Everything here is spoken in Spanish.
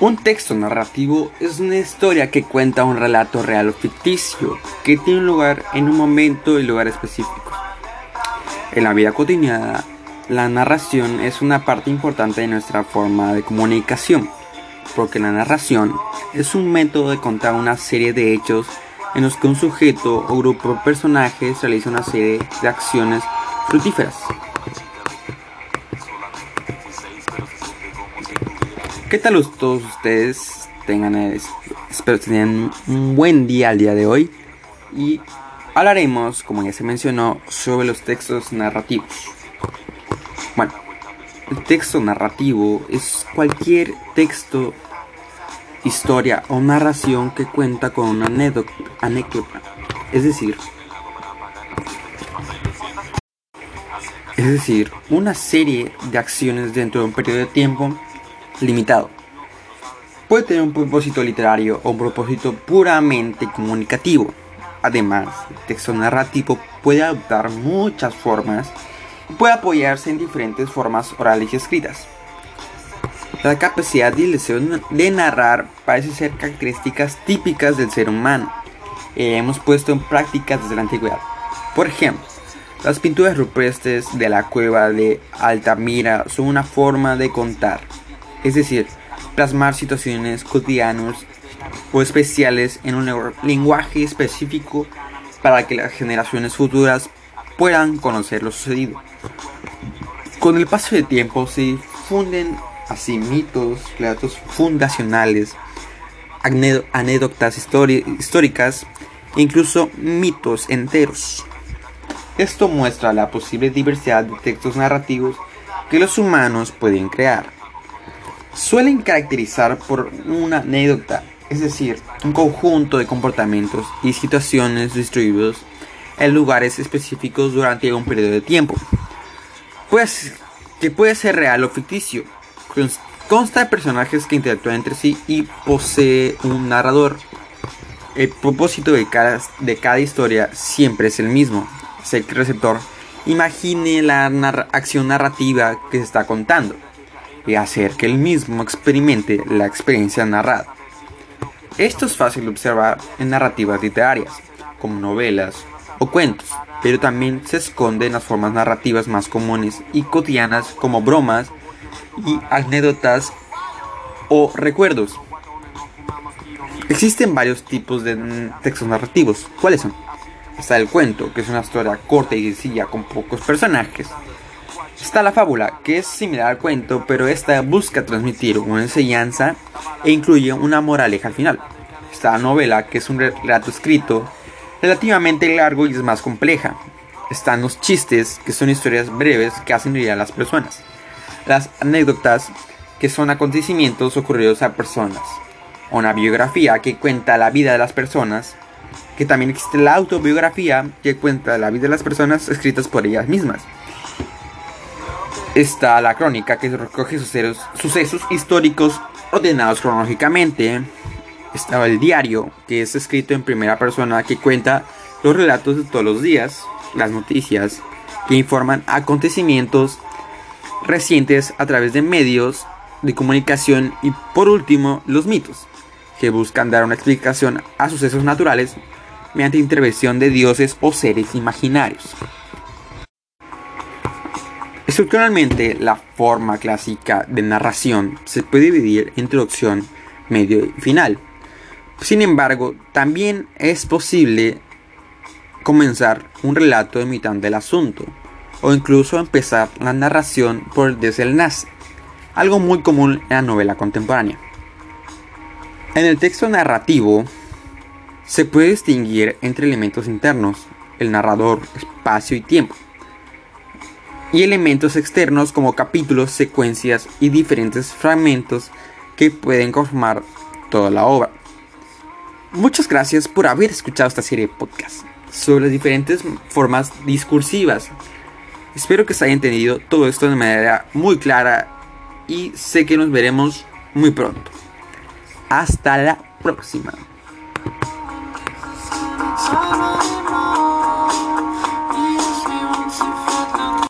Un texto narrativo es una historia que cuenta un relato real o ficticio que tiene lugar en un momento y lugar específico. En la vida cotidiana, la narración es una parte importante de nuestra forma de comunicación, porque la narración es un método de contar una serie de hechos en los que un sujeto o grupo de personajes realiza una serie de acciones fructíferas. ¿Qué tal todos ustedes? Tengan, espero que tengan un buen día al día de hoy. Y hablaremos, como ya se mencionó, sobre los textos narrativos. Bueno, el texto narrativo es cualquier texto, historia o narración que cuenta con una anécdota. anécdota. Es decir, es decir, una serie de acciones dentro de un periodo de tiempo limitado. Puede tener un propósito literario o un propósito puramente comunicativo. Además, el texto narrativo puede adoptar muchas formas y puede apoyarse en diferentes formas orales y escritas. La capacidad y el deseo de narrar parece ser características típicas del ser humano y hemos puesto en práctica desde la antigüedad. Por ejemplo, las pinturas rupestres de la cueva de Altamira son una forma de contar es decir, plasmar situaciones cotidianas o especiales en un lenguaje específico para que las generaciones futuras puedan conocer lo sucedido. Con el paso del tiempo se difunden así mitos, relatos fundacionales, anécdotas históricas e incluso mitos enteros. Esto muestra la posible diversidad de textos narrativos que los humanos pueden crear suelen caracterizar por una anécdota, es decir, un conjunto de comportamientos y situaciones distribuidos en lugares específicos durante un periodo de tiempo. Pues que puede ser real o ficticio. Consta de personajes que interactúan entre sí y posee un narrador. El propósito de cada, de cada historia siempre es el mismo. Es que el receptor imagine la acción narrativa que se está contando y hacer que el mismo experimente la experiencia narrada. Esto es fácil de observar en narrativas literarias, como novelas o cuentos, pero también se esconde en las formas narrativas más comunes y cotidianas como bromas y anécdotas o recuerdos. Existen varios tipos de textos narrativos. ¿Cuáles son? Está el cuento, que es una historia corta y sencilla con pocos personajes. Está la fábula, que es similar al cuento, pero esta busca transmitir una enseñanza e incluye una moraleja al final. Está la novela, que es un relato escrito relativamente largo y es más compleja. Están los chistes, que son historias breves que hacen reír a las personas. Las anécdotas, que son acontecimientos ocurridos a personas. Una biografía que cuenta la vida de las personas. Que también existe la autobiografía, que cuenta la vida de las personas escritas por ellas mismas está la crónica que recoge sucesos, sucesos históricos ordenados cronológicamente. Está el diario, que es escrito en primera persona, que cuenta los relatos de todos los días, las noticias, que informan acontecimientos recientes a través de medios de comunicación y por último los mitos, que buscan dar una explicación a sucesos naturales mediante intervención de dioses o seres imaginarios. Estructuralmente, la forma clásica de narración se puede dividir en introducción, medio y final. Sin embargo, también es posible comenzar un relato en mitad del asunto, o incluso empezar la narración por el desenlace, algo muy común en la novela contemporánea. En el texto narrativo se puede distinguir entre elementos internos, el narrador, espacio y tiempo y elementos externos como capítulos, secuencias y diferentes fragmentos que pueden conformar toda la obra. Muchas gracias por haber escuchado esta serie de podcasts sobre las diferentes formas discursivas. Espero que se haya entendido todo esto de manera muy clara y sé que nos veremos muy pronto. Hasta la próxima.